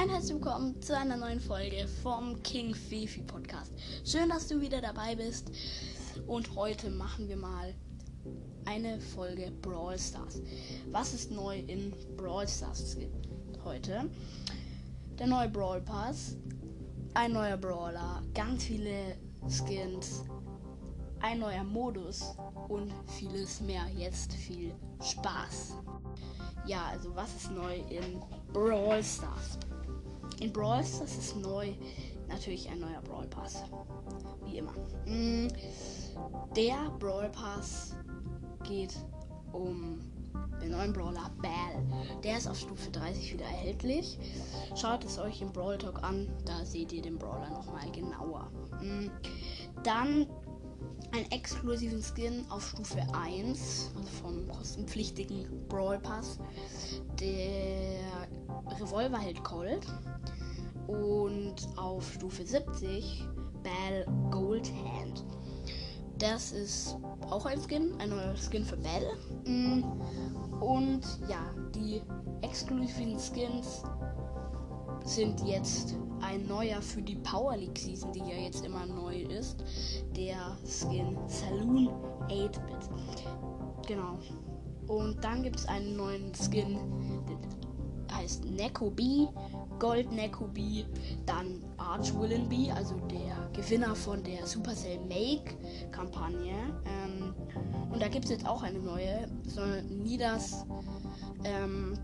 Ein herzlich willkommen zu einer neuen Folge vom King Fifi Podcast. Schön, dass du wieder dabei bist. Und heute machen wir mal eine Folge Brawl Stars. Was ist neu in Brawl Stars heute? Der neue Brawl Pass, ein neuer Brawler, ganz viele Skins, ein neuer Modus und vieles mehr. Jetzt viel Spaß. Ja, also was ist neu in Brawl Stars? In Brawl Stars ist neu natürlich ein neuer Brawl Pass. Wie immer. Mm, der Brawl Pass geht um den neuen Brawler Bell. Der ist auf Stufe 30 wieder erhältlich. Schaut es euch im Brawl Talk an, da seht ihr den Brawler nochmal genauer. Mm, dann einen exklusiven Skin auf Stufe 1, also vom kostenpflichtigen Brawl Pass. Der Revolver hält Cold. Und auf Stufe 70 Bell Gold Hand. Das ist auch ein Skin, ein neuer Skin für Bell. Mm. Und ja, die exklusiven Skins sind jetzt ein neuer für die Power League Season, die ja jetzt immer neu ist. Der Skin Saloon 8-Bit. Genau. Und dann gibt es einen neuen Skin, der heißt Neko B, Gold Neko B, dann Arch Willen B, also der Gewinner von der Supercell Make Kampagne. Ähm, und da gibt es jetzt auch eine neue, so Nidas ähm,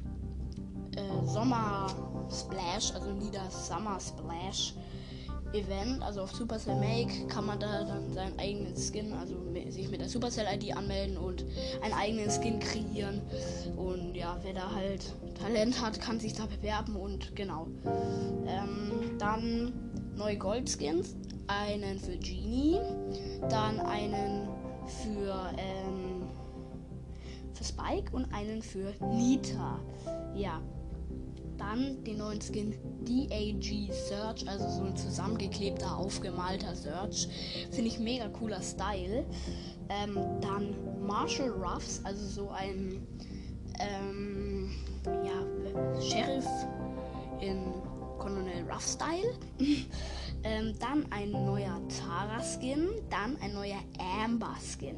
äh, Sommer Splash, also Nieder Summer Splash Event. Also auf Supercell Make kann man da dann seinen eigenen Skin, also sich mit der Supercell ID anmelden und einen eigenen Skin kreieren. Und ja, wer da halt Talent hat, kann sich da bewerben und genau. Ähm, dann neue Goldskins. Einen für Genie, dann einen für, ähm, für Spike und einen für Nita. Ja, dann den neuen Skin DAG Search, also so ein zusammengeklebter, aufgemalter Search. Finde ich mega cooler Style. Ähm, dann Marshall Ruffs, also so ein ähm, ja, Sheriff in Colonel Ruff Style. ähm, dann ein neuer Tara Skin, dann ein neuer Amber Skin.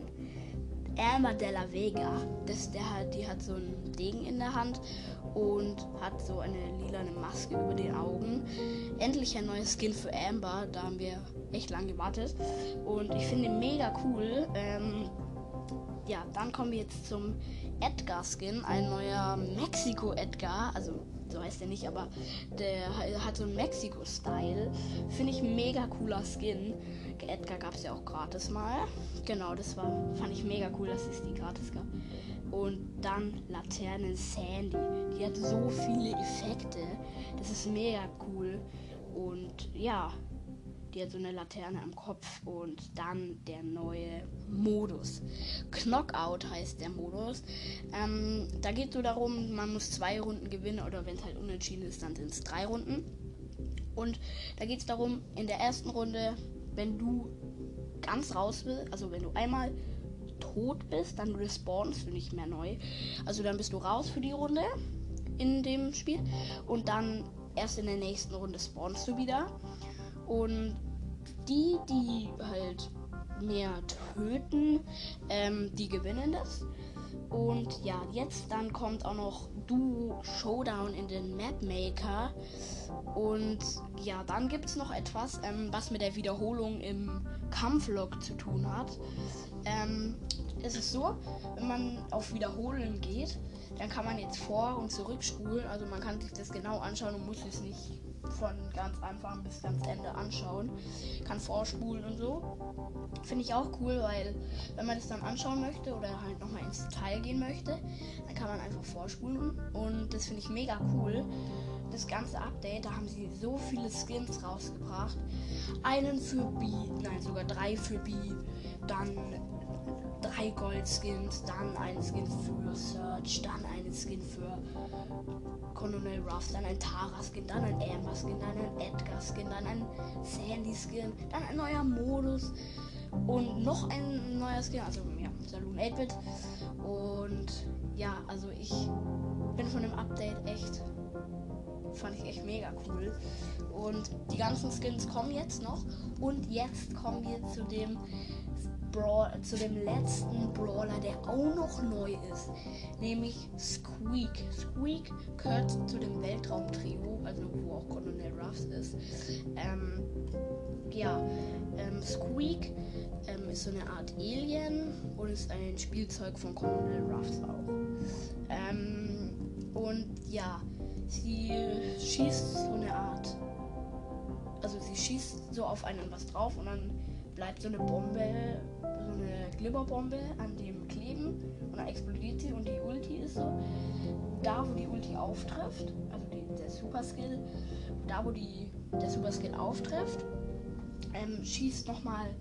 Amber de la Vega. Das, der hat, die hat so einen Degen in der Hand und hat so eine lilane Maske über den Augen. Endlich ein neues Skin für Amber. Da haben wir echt lange gewartet. Und ich finde ihn mega cool. Ähm, ja, dann kommen wir jetzt zum Edgar Skin. Ein neuer Mexiko Edgar. Also so heißt er nicht, aber der hat so einen Mexiko-Style. Finde ich mega cooler Skin. Edgar gab es ja auch gratis mal. Genau, das war, fand ich mega cool, dass es die gratis gab. Und dann Laterne Sandy. Die hat so viele Effekte. Das ist mega cool. Und ja, die hat so eine Laterne am Kopf und dann der neue Modus. Knockout heißt der Modus. Ähm, da geht es so darum, man muss zwei Runden gewinnen oder wenn es halt unentschieden ist, dann sind es drei Runden. Und da geht es darum, in der ersten Runde, wenn du ganz raus willst, also wenn du einmal tot bist, dann respawnst du nicht mehr neu. Also dann bist du raus für die Runde in dem Spiel und dann erst in der nächsten Runde spawnst du wieder. Und die, die halt mehr töten, ähm, die gewinnen das. Und ja, jetzt dann kommt auch noch Duo Showdown in den Mapmaker. Und ja, dann gibt es noch etwas, ähm, was mit der Wiederholung im Kampflog zu tun hat. Ähm, es ist so, wenn man auf Wiederholen geht, dann kann man jetzt vor- und zurückspulen. Also man kann sich das genau anschauen und muss es nicht von ganz Anfang bis ganz Ende anschauen. Kann vorspulen und so. Finde ich auch cool, weil wenn man das dann anschauen möchte oder halt nochmal ins Detail gehen möchte, dann kann man einfach vorspulen. Und das finde ich mega cool. Das ganze Update, da haben sie so viele Skins rausgebracht. Einen für B, nein, sogar drei für B. Dann drei Goldskins, dann ein Skin für Search, dann ein Skin für Colonel Ruff, dann ein Tara-Skin, dann ein Amber-Skin, dann ein Edgar-Skin, dann ein Sandy-Skin, dann ein neuer Modus und noch ein neuer Skin, also ja, Saloon 8-Bit. Und ja, also ich bin von dem Update echt fand ich echt mega cool. Und die ganzen Skins kommen jetzt noch. Und jetzt kommen wir zu dem Brawl, zu dem letzten Brawler, der auch noch neu ist. Nämlich Squeak. Squeak gehört zu dem Weltraumtrio, also wo auch Colonel Ruffs ist. Ähm, ja, ähm, Squeak ähm, ist so eine Art Alien und ist ein Spielzeug von Colonel Ruffs auch. Ähm, und ja, sie schießt so eine Art. Also sie schießt so auf einen was drauf und dann bleibt so eine Bombe, so eine Glibberbombe an dem kleben und dann explodiert sie und die Ulti ist so da, wo die Ulti auftrifft, also die, der Super Skill, da wo die, der Super Skill auftrifft, ähm, schießt nochmal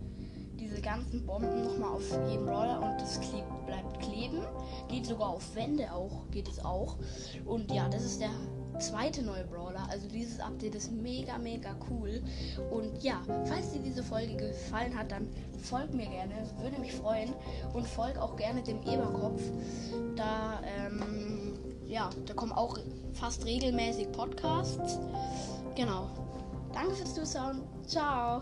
diese ganzen Bomben nochmal auf jeden Brawler und das klebt, bleibt kleben. Geht sogar auf Wände auch, geht es auch. Und ja, das ist der zweite neue Brawler. Also dieses Update ist mega, mega cool. Und ja, falls dir diese Folge gefallen hat, dann folg mir gerne. Würde mich freuen. Und folg auch gerne dem Eberkopf. Da, ähm, ja, da kommen auch fast regelmäßig Podcasts. Genau. Danke fürs Zuschauen. Ciao.